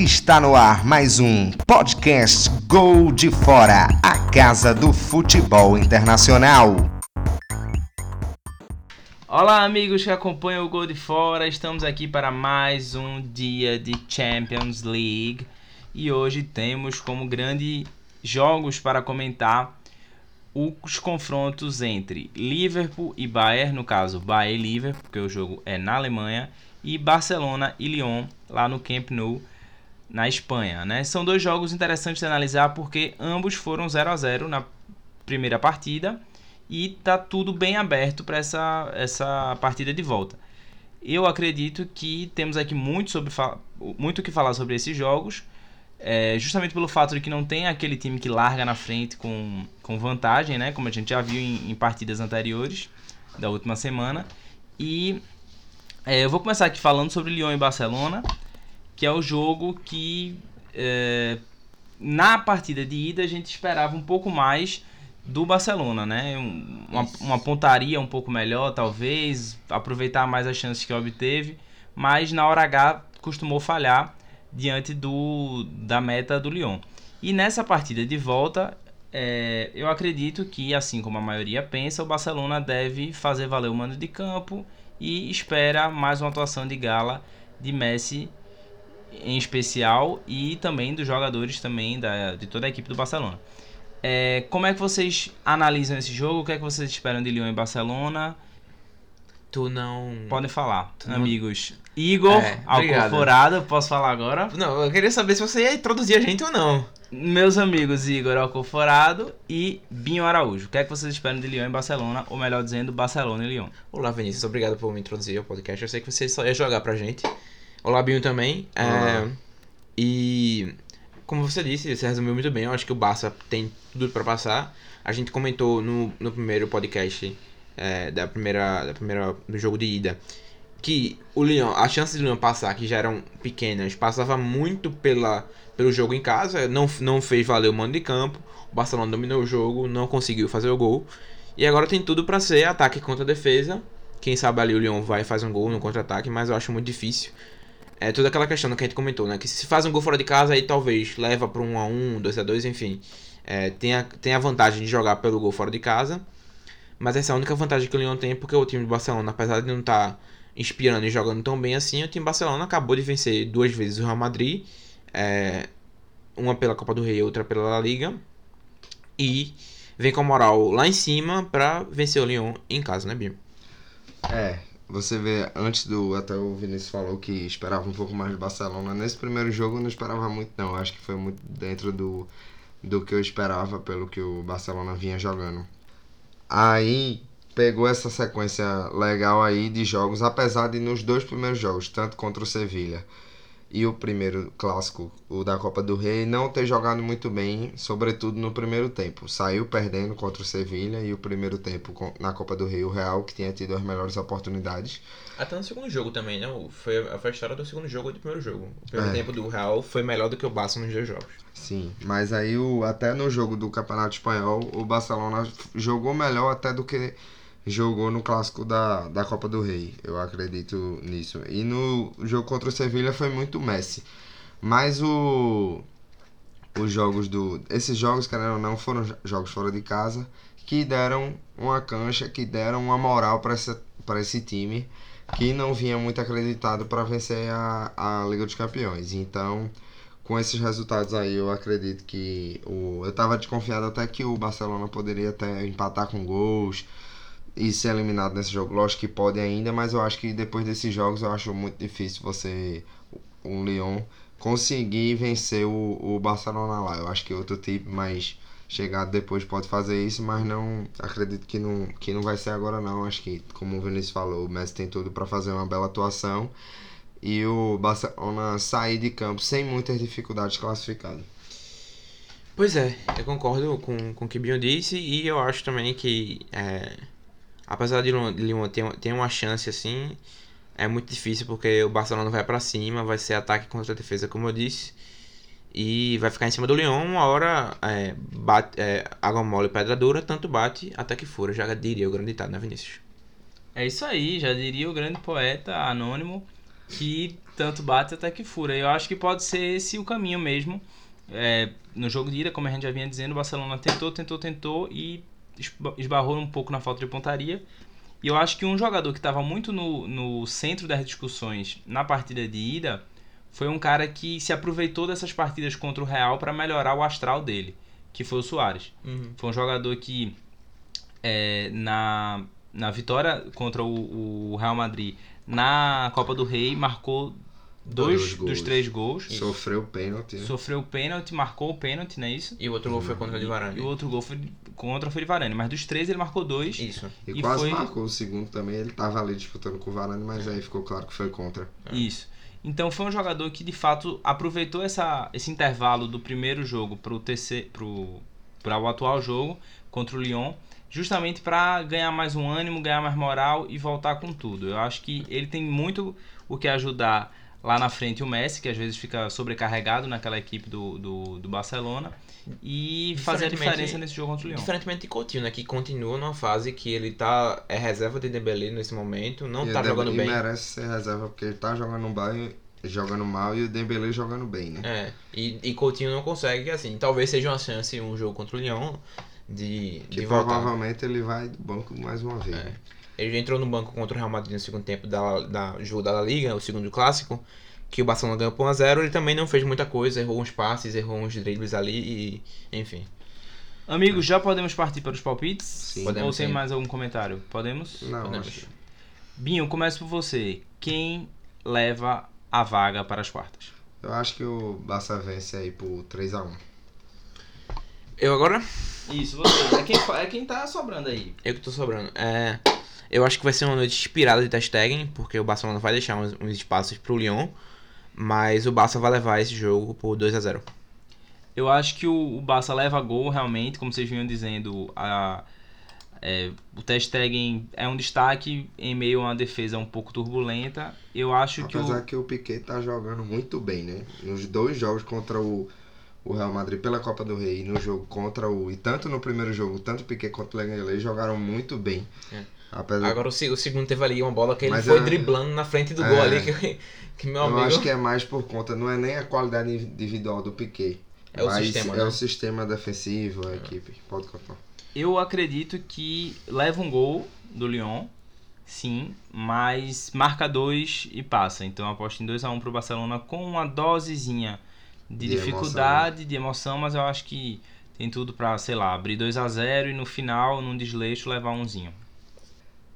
Está no ar mais um podcast Gol de Fora, a casa do futebol internacional. Olá, amigos que acompanham o Gol de Fora. Estamos aqui para mais um dia de Champions League e hoje temos como grande jogos para comentar os confrontos entre Liverpool e Bayern, no caso Bayern e Liverpool, porque o jogo é na Alemanha, e Barcelona e Lyon lá no Camp Nou na Espanha, né? São dois jogos interessantes de analisar porque ambos foram 0 a 0 na primeira partida e tá tudo bem aberto para essa essa partida de volta. Eu acredito que temos aqui muito sobre muito que falar sobre esses jogos, é, justamente pelo fato de que não tem aquele time que larga na frente com, com vantagem, né? Como a gente já viu em, em partidas anteriores da última semana. E é, eu vou começar aqui falando sobre Lyon e Barcelona, que é o jogo que é, na partida de ida a gente esperava um pouco mais do Barcelona, né? Uma, uma pontaria um pouco melhor, talvez, aproveitar mais as chances que obteve, mas na hora H costumou falhar diante do, da meta do Lyon. E nessa partida de volta, é, eu acredito que, assim como a maioria pensa, o Barcelona deve fazer valer o mando de campo e espera mais uma atuação de gala de Messi em especial e também dos jogadores também da, de toda a equipe do Barcelona. É, como é que vocês analisam esse jogo? O que é que vocês esperam de Lyon e Barcelona? Tu não. Podem falar, tu amigos. Não... Igor, é, Alcoforado, posso falar agora? Não, eu queria saber se você ia introduzir a gente ou não. Meus amigos Igor Alcoforado e Binho Araújo. O que é que vocês esperam de Lyon e Barcelona? Ou melhor dizendo, Barcelona e Lyon. Olá, Vinícius. Obrigado por me introduzir ao podcast. Eu sei que você só ia jogar pra gente. Olá, Binho também. É, e como você disse, você resumiu muito bem. Eu acho que o Barça tem tudo para passar. A gente comentou no, no primeiro podcast é, da primeira, da primeira do jogo de ida que o Lyon, as chances do Lyon passar, que já eram pequenas, passava muito pela, pelo jogo em casa, não, não fez valer o mando de campo, o Barcelona dominou o jogo, não conseguiu fazer o gol, e agora tem tudo para ser ataque contra defesa, quem sabe ali o Lyon vai fazer um gol no contra-ataque, mas eu acho muito difícil. É toda aquela questão que a gente comentou, né, que se faz um gol fora de casa, aí talvez leva para 1 a 1 2 a 2 enfim, é, tem, a, tem a vantagem de jogar pelo gol fora de casa, mas essa é a única vantagem que o Lyon tem, porque o time do Barcelona, apesar de não estar... Tá inspirando e jogando tão bem assim, o time Barcelona acabou de vencer duas vezes o Real Madrid, é, uma pela Copa do Rei e outra pela La Liga, e vem com a moral lá em cima para vencer o Lyon em casa, né, Bim? É, você vê, antes do. Até o Vinícius falou que esperava um pouco mais do Barcelona. Nesse primeiro jogo eu não esperava muito, não. Acho que foi muito dentro do, do que eu esperava, pelo que o Barcelona vinha jogando. Aí, pegou essa sequência legal aí de jogos, apesar de nos dois primeiros jogos, tanto contra o Sevilha e o primeiro clássico, o da Copa do Rei, não ter jogado muito bem, sobretudo no primeiro tempo. Saiu perdendo contra o Sevilha e o primeiro tempo na Copa do Rei, o Real, que tinha tido as melhores oportunidades. Até no segundo jogo também, né? Foi, foi a história do segundo jogo e do primeiro jogo. O primeiro é. tempo do Real foi melhor do que o Barça nos dois jogos. Sim, mas aí o, até no jogo do Campeonato Espanhol, o Barcelona jogou melhor até do que jogou no clássico da, da Copa do Rei. Eu acredito nisso. E no jogo contra o Sevilha foi muito Messi. Mas o os jogos do esses jogos, querendo ou não, foram jogos fora de casa que deram uma cancha, que deram uma moral para para esse time que não vinha muito acreditado para vencer a, a Liga dos Campeões. Então, com esses resultados aí, eu acredito que o eu estava desconfiado até que o Barcelona poderia até empatar com gols e ser eliminado nesse jogo. Lógico que pode ainda, mas eu acho que depois desses jogos eu acho muito difícil você, um Lyon, conseguir vencer o, o Barcelona lá. Eu acho que outro time mais chegado depois pode fazer isso, mas não acredito que não, que não vai ser agora não. Acho que, como o Vinícius falou, o Messi tem tudo para fazer uma bela atuação e o Barcelona sair de campo sem muitas dificuldades classificado. Pois é, eu concordo com, com o que o Bion disse e eu acho também que é, apesar de Lyon ter, ter uma chance assim, é muito difícil porque o Barcelona vai para cima, vai ser ataque contra a defesa, como eu disse. E vai ficar em cima do Lyon, uma hora é, bate, é, água mole pedra dura, tanto bate até que fura, já diria o grande ditado, né, Vinícius? É isso aí, já diria o grande poeta anônimo. que tanto bate até que fura. Eu acho que pode ser esse o caminho mesmo. É, no jogo de ida, como a gente já vinha dizendo, o Barcelona tentou, tentou, tentou e esbarrou um pouco na falta de pontaria. E eu acho que um jogador que estava muito no, no centro das discussões na partida de ida foi um cara que se aproveitou dessas partidas contra o Real para melhorar o astral dele, que foi o Soares. Uhum. Foi um jogador que é, na, na vitória contra o, o Real Madrid na Copa do Rei marcou dois, Dois dos três gols. Sofreu pênalti. né? Sofreu o pênalti, marcou o pênalti, não é isso? E o outro gol foi contra o de E Varane. o outro gol foi contra foi de Varane, mas dos três ele marcou dois. Isso. E, E quase foi- marcou o segundo também. Ele tava ali disputando com o Varane, mas aí ficou claro que foi contra. Isso. Então foi um jogador que de fato aproveitou essa, esse intervalo do primeiro jogo para o terceiro, pro, para o atual jogo contra o Lyon, justamente para ganhar mais um ânimo, ganhar mais moral e voltar com tudo. Eu acho que ele tem muito o que ajudar lá na frente o Messi, que às vezes fica sobrecarregado naquela equipe do, do, do Barcelona, e fazer a diferença nesse jogo contra o Lyon. Diferentemente de Coutinho, né? Que continua numa fase que ele tá. É reserva de Dembélé nesse momento, não e tá jogando Dembélé bem. merece ser reserva porque ele tá jogando bem, jogando mal e o Dembélé jogando bem, né? É. E, e Coutinho não consegue, assim. Talvez seja uma chance um jogo contra o Lyon de, Que de voltar. provavelmente ele vai do banco mais uma vez. É. né? Ele entrou no banco contra o Real Madrid no segundo tempo da, da jogo da La Liga, o segundo clássico, que o Barcelona ganhou por 1x0. Ele também não fez muita coisa, errou uns passes, errou uns dribles ali e. Enfim. Amigos, já podemos partir para os palpites? Sim. Ou Podemos, tem sim. mais algum comentário? Podemos? Não, Podemos. acho. Binho, começo por você. Quem leva a vaga para as quartas? Eu acho que o Barça vence aí por 3x1. Eu agora? Isso, você. É quem, é quem tá sobrando aí. Eu que tô sobrando. É, eu acho que vai ser uma noite inspirada de Ter Stegen, porque o Barcelona vai deixar uns, uns espaços pro Lyon, mas o Barça vai levar esse jogo por 2 a 0 Eu acho que o, o Barça leva gol realmente, como vocês vinham dizendo. A, é, o Ter Stegen é um destaque em meio a uma defesa um pouco turbulenta. Eu acho que Apesar o. que o Piquet tá jogando muito bem, né? Nos dois jogos contra o, o Real Madrid pela Copa do Rei e no jogo contra o. E tanto no primeiro jogo, tanto o Piquet quanto o Lenglet jogaram muito bem. É. Apesar Agora o, o segundo teve ali uma bola que ele Mas foi é- driblando na frente do É. gol ali, que, que meu eu amigo... acho que é mais por conta, não é nem a qualidade individual do Piquet. É o mas sistema, é né? o sistema defensivo, a equipe. Pode contar. Eu acredito que leva um gol do Lyon, sim, mas marca dois e passa. Então eu aposto em 2x1 pro Barcelona com uma dosezinha de, De dificuldade, de emoção, mas eu acho que tem tudo pra, sei lá, abrir 2 a 0 e no final, num desleixo, levar umzinho.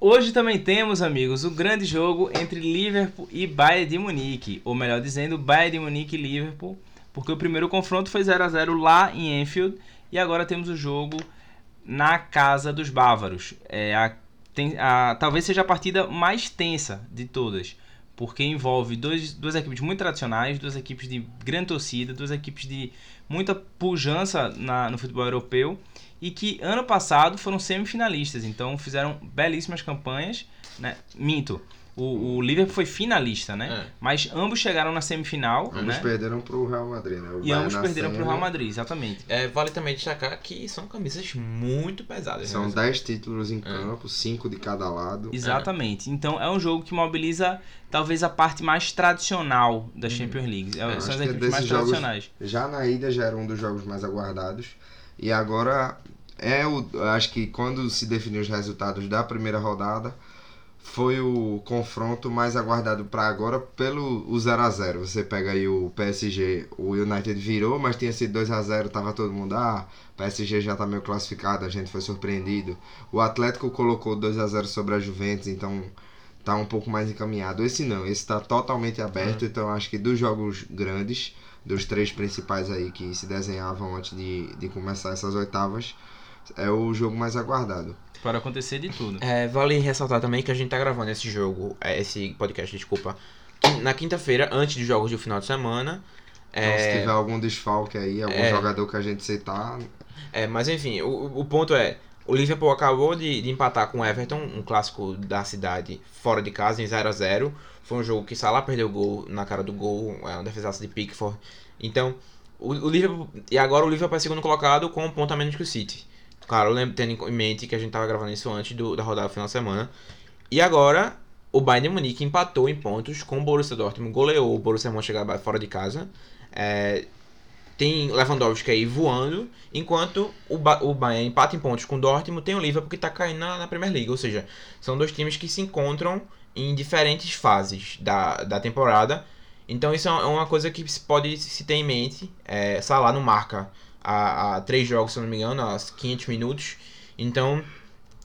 Hoje também temos, amigos, o grande jogo entre Liverpool e Bayern de Munique, ou melhor dizendo, Bayern de Munique e Liverpool, porque o primeiro confronto foi 0 a 0 lá em Enfield e agora temos o jogo na casa dos bávaros. É a, tem, a, talvez seja a partida mais tensa de todas, porque envolve dois, duas equipes muito tradicionais, duas equipes de grande torcida, duas equipes de muita pujança na, no futebol europeu e que ano passado foram semifinalistas, então fizeram belíssimas campanhas. Né? Minto, o, o Liverpool foi finalista, né? É. Mas ambos chegaram na semifinal, Ambos né? perderam pro Real Madrid, né? O E Bayern ambos perderam para o semi, Real Madrid, exatamente. É, vale também destacar que são camisas muito pesadas. São né? 10 títulos em campo, 5 de cada lado. Exatamente. Então é um jogo que mobiliza talvez a parte mais tradicional da Champions League. É, Uhum. São as é equipes mais jogos- tradicionais. Já na ida já era um dos jogos mais aguardados. E agora é o. Acho que quando se definiu os resultados da primeira rodada, foi o confronto mais aguardado para agora pelo o 0 a 0 Você pega aí o PSG, o United virou, mas tinha sido 2 a 0 tava todo mundo, ah, PSG já tá meio classificado, a gente foi surpreendido. O Atlético colocou 2 a 0 sobre a Juventus, então tá um pouco mais encaminhado. Esse não, esse tá totalmente aberto, então acho que dos jogos grandes, dos três principais aí que se desenhavam antes de, de começar essas oitavas, é o jogo mais aguardado. Pode acontecer de tudo. É, vale ressaltar também que a gente tá gravando esse jogo, é, esse podcast, desculpa, na quinta-feira, antes dos jogos do final de semana. Então, se É, tiver algum desfalque aí, algum É. jogador que a gente citar, é, mas enfim, o, o ponto é, o Liverpool acabou de, de empatar com o Everton, um clássico da cidade, fora de casa, em 0 a 0 Foi um jogo que Salah perdeu o gol na cara do gol, é um defesaço de Pickford. Então, o, o Liverpool, e agora o Liverpool é segundo colocado com um ponto a menos que o City. Claro, lem- tendo em mente que a gente tava gravando isso antes do, da rodada final de semana. E agora, o Bayern Munique empatou em pontos com o Borussia Dortmund, goleou o Borussia Mönchengladbach fora de casa. É, tem Lewandowski aí voando, enquanto o, ba o Bayern empata em pontos com o Dortmund, tem o Liverpool que está caindo na, na Premier League, ou seja, são dois times que se encontram em diferentes fases da, da temporada. Então isso é uma coisa que se pode se ter em mente. É, Salah não marca a, a três jogos, se não me engano, a 500 minutos. Então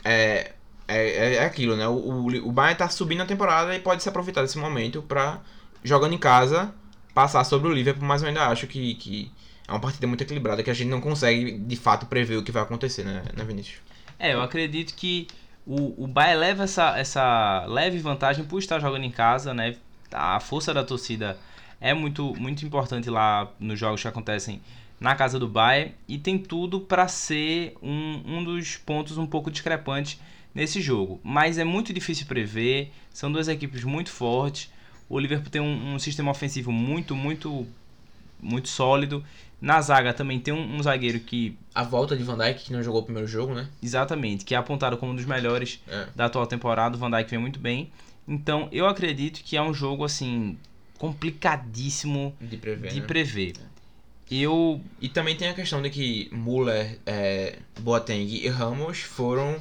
é, é, é aquilo, né? O, o, o Bayern tá subindo a temporada e pode se aproveitar desse momento para jogando em casa passar sobre o Liverpool, mas eu ainda acho que, que é uma partida muito equilibrada que a gente não consegue de fato prever o que vai acontecer, né, né Vinícius? É, eu acredito que o, o Bayern leva essa, essa leve vantagem por estar jogando em casa, né? A força da torcida é muito, muito importante lá nos jogos que acontecem na casa do Bayern e tem tudo para ser um, um dos pontos um pouco discrepantes nesse jogo. Mas é muito difícil prever, são duas equipes muito fortes. O Liverpool tem um, um sistema ofensivo muito, muito, muito sólido. Na zaga também tem um, um, zagueiro que. A volta de Van Dijk, que não jogou o primeiro jogo, né? Exatamente, que é apontado como um dos melhores é. da atual temporada. O Van Dijk vem muito bem. Então eu acredito que é um jogo assim complicadíssimo de prever. De né? prever. Eu... E também tem a questão de que Muller, é, Boateng e Ramos foram,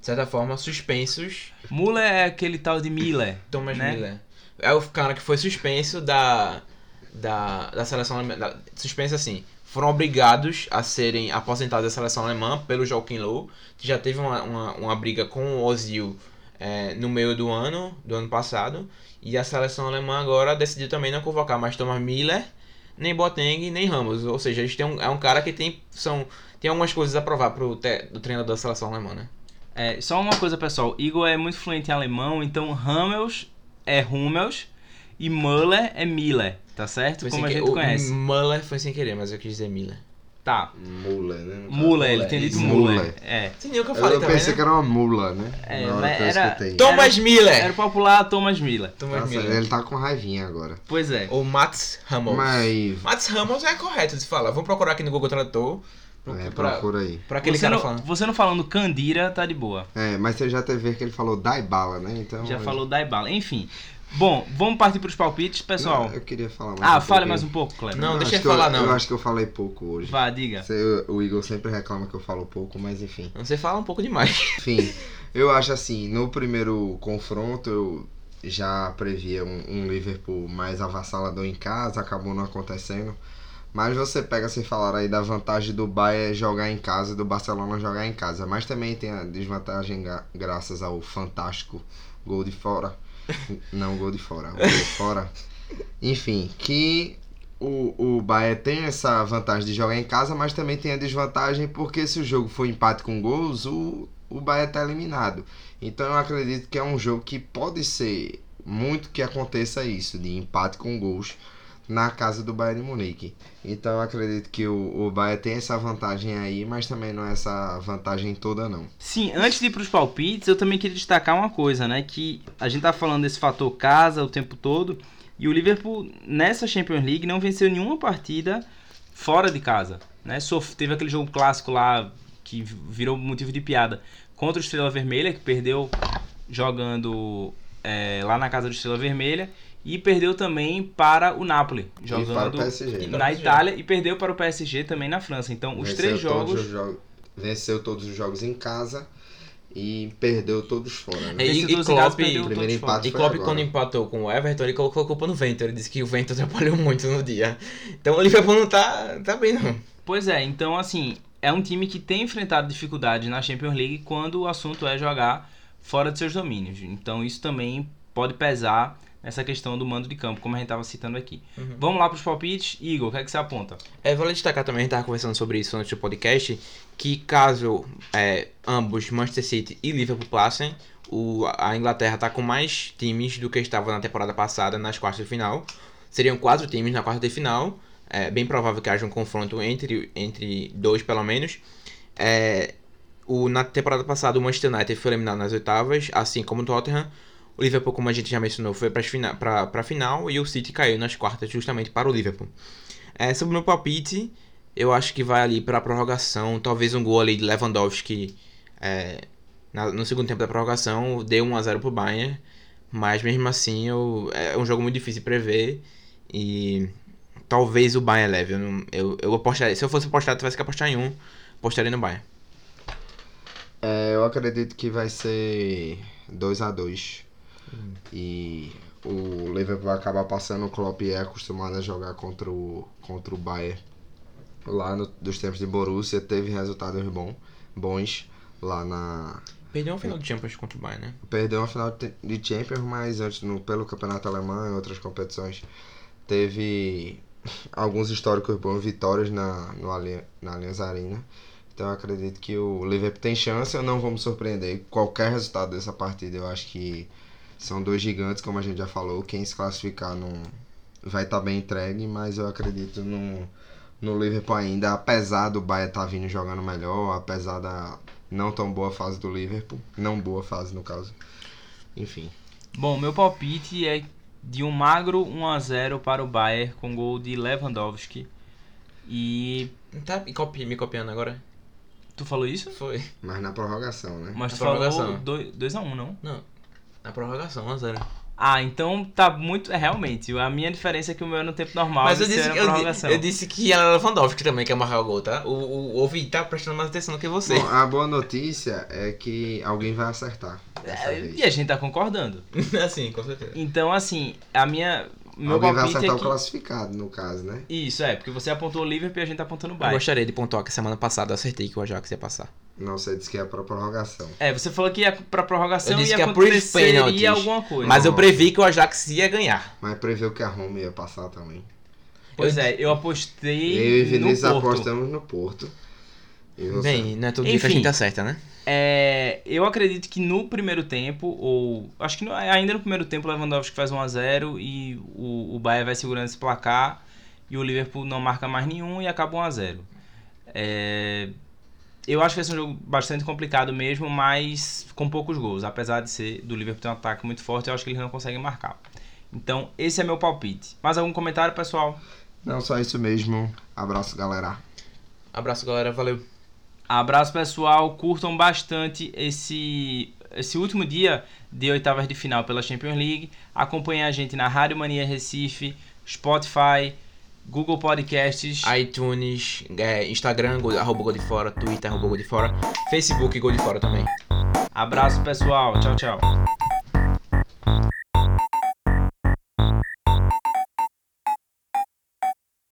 de certa forma, suspensos. Muller é aquele tal de Miller. Thomas né? Miller. É o cara que foi suspenso da, da, da seleção alemã. Suspenso assim. Foram obrigados a serem aposentados da seleção alemã pelo Joaquim Low, que já teve uma, uma, uma briga com o Ozil é, no meio do ano, do ano passado. E a seleção alemã agora decidiu também não convocar mais Thomas Miller, nem Boateng, nem Ramos. Ou seja, eles têm um, é um cara que tem, são, tem algumas coisas a provar pro te, do treinador da seleção alemã, né? É, só uma coisa, pessoal. Igor é muito fluente em alemão, então Ramos é Hummels e Müller é Miller, tá certo? Foi Como a que... gente conhece. Müller foi sem querer, mas eu quis dizer Miller. Tá. Mula, né? Mula, ele tem dito Mula. É. Sim, eu que eu falei eu também, pensei né? que era uma mula, né? É, mas que eu era-. Thomas Miller! Era o popular Thomas Miller. Thomas Nossa, Miller. ele tá com raivinha agora. Pois é. Ou Mats Hummels. Mas. Mats Hummels é correto de se falar. Vamos procurar aqui no Google Tradutor. pro- É, pra, procura aí. pra aquele Você cara não, falando. você não falando Candira, tá de boa. É, mas você já teve que ele falou dai bala, né? Então. Já falou Daibala. Enfim. Bom, vamos partir pros palpites, pessoal. Não, eu queria falar mais. ah, um fale mais um pouco, Cleber. Não, Eu deixa que falar, eu, não. Eu acho que eu falei pouco hoje. Vá, diga. Você- o Igor sempre reclama que eu falo pouco, mas enfim. Você fala um pouco demais. Enfim, eu acho assim, no primeiro confronto eu já previa um, um Liverpool mais avassalador em casa, acabou não acontecendo. Mas você pega, você falar aí da vantagem do Bayern jogar em casa e do Barcelona jogar em casa. Mas também tem a desvantagem gra- graças ao fantástico gol de fora. Não gol de fora, gol de fora. Enfim, que o, o Bayern tem essa vantagem de jogar em casa, mas também tem a desvantagem porque se o jogo for empate com gols, o, o Bayern tá eliminado. Então eu acredito que é um jogo que pode ser muito que aconteça isso, de empate com gols na casa do Bayern de Munique. Então eu acredito que o, o Bayern tem essa vantagem aí, mas também não é essa vantagem toda não. Sim, antes de ir pros palpites, eu também queria destacar uma coisa, né? Que a gente tá falando desse fator casa o tempo todo. E o Liverpool, nessa Champions League, não venceu nenhuma partida fora de casa. Né? Teve aquele jogo clássico lá que virou motivo de piada contra o Estrela Vermelha, que perdeu jogando é, lá na casa do Estrela Vermelha. E perdeu também para o Napoli, E para o jogando PSG. Na PSG. Itália. E perdeu para o PSG também na França. Então, os Venceu três todos jogos... os jo- venceu todos os jogos em casa e perdeu todos fora. Né? É, e- e Klopp- perdeu primeiro empate E foi Klopp, agora. quando empatou com o Everton, ele colocou a culpa no vento. Ele disse que o vento atrapalhou muito no dia. Então o Liverpool não tá, tá bem, não. Pois é, então assim, é um time que tem enfrentado dificuldades na Champions League quando o assunto é jogar fora de seus domínios. Então isso também pode pesar nessa questão do mando de campo, como a gente estava citando aqui. Uhum. Vamos lá para os palpites. Igor, o que é que você aponta? É, vale destacar também, a gente tava conversando sobre isso antes do podcast, que caso é, ambos, Manchester City e Liverpool passem, o, a Inglaterra tá com mais times do que estava na temporada passada nas quartas de final. Seriam quatro times na quarta de final. É bem provável que haja um confronto entre, entre dois, pelo menos. É, o, na temporada passada, o Manchester United foi eliminado nas oitavas, assim como o Tottenham. O Liverpool, como a gente já mencionou, foi para a final e o City caiu nas quartas justamente para o Liverpool. É, sobre o meu palpite, eu acho que vai ali para a prorrogação. Talvez um gol ali de Lewandowski é, na- no segundo tempo da prorrogação dê 1x0 pro Bayern. Mas mesmo assim, eu, é um jogo muito difícil de prever. E talvez o Bayern leve. Eu, eu, eu apostaria. Se eu fosse apostar, tivesse que apostar em um, apostaria no Bayern. É, eu acredito que vai ser 2 a 2 E o Liverpool vai acabar passando. O Klopp é acostumado a jogar contra o, contra o Bayern. Lá no, dos tempos de Borussia teve resultados bom, bons lá na. Perdeu uma final de Champions contra o Bayern, né? Perdeu uma final de Champions, mas antes no, pelo Campeonato Alemão e outras competições teve alguns históricos bons, vitórias na, no na Allianz Arena. Então acredito que o Liverpool tem chance, eu não vou me surpreender. Qualquer resultado dessa partida, eu acho que são dois gigantes, como a gente já falou. Quem se classificar não vai estar bem entregue, mas eu acredito no, no Liverpool ainda, apesar do Bayern estar vindo jogando melhor, apesar da não tão boa fase do Liverpool, não boa fase no caso. Enfim. Bom, meu palpite é de um magro 1x0 para o Bayern com gol de Lewandowski. E. Tá e copi, me copiando agora? Tu falou isso? Foi. Mas na prorrogação, né? Mas Na tu falou prorrogação. 2x1, não? Não. Na prorrogação, 1x0. Ah, então tá muito. É realmente. A minha diferença é que o meu é no tempo normal. Mas eu e seu disse, é que, eu, eu disse que era Lewandowski também que ia marcar o gol, tá? O, o, o Ovi tá prestando mais atenção do que você. Bom, a boa notícia é que alguém vai acertar. Dessa É, vez. e a gente tá concordando. assim, com certeza. Então, assim, a minha. Meu Alguém vai palpite acertar é o que... classificado, no caso, né? Isso, é, porque você apontou o Liverpool e a gente tá apontando o Eu Bayern. gostaria de pontuar que semana passada eu acertei que o Ajax ia passar. Não, você disse que é pra prorrogação. É, você falou que ia pra prorrogação Eu disse e que é por aconteceria penalties. alguma coisa. Mas eu previ que o Ajax ia ganhar. Mas preveu que a Roma ia passar também. Pois eu- é, eu apostei Eu e Vinícius no Porto. apostamos no Porto. E você? Bem, não é todo dia que a Enfim. gente acerta, né? É, eu acredito que no primeiro tempo, ou acho que no- ainda no primeiro tempo, o Lewandowski faz 1x0 e o, o Bayern vai segurando esse placar e o Liverpool não marca mais nenhum e acaba 1x0. É, eu acho que vai ser um jogo bastante complicado mesmo, mas com poucos gols. Apesar de ser do Liverpool ter um ataque muito forte, eu acho que eles não conseguem marcar. Então, esse é meu palpite. Mais algum comentário, pessoal? Não, só isso mesmo. Abraço, galera. Abraço, galera. Valeu. Abraço pessoal, curtam bastante esse esse último dia de oitavas de final pela Champions League. Acompanhem a gente na Rádio Mania Recife, Spotify, Google Podcasts. iTunes, é, Instagram, arroba gol de fora, Twitter, arroba gol de fora, Facebook, gol de fora também. Abraço pessoal, tchau, tchau.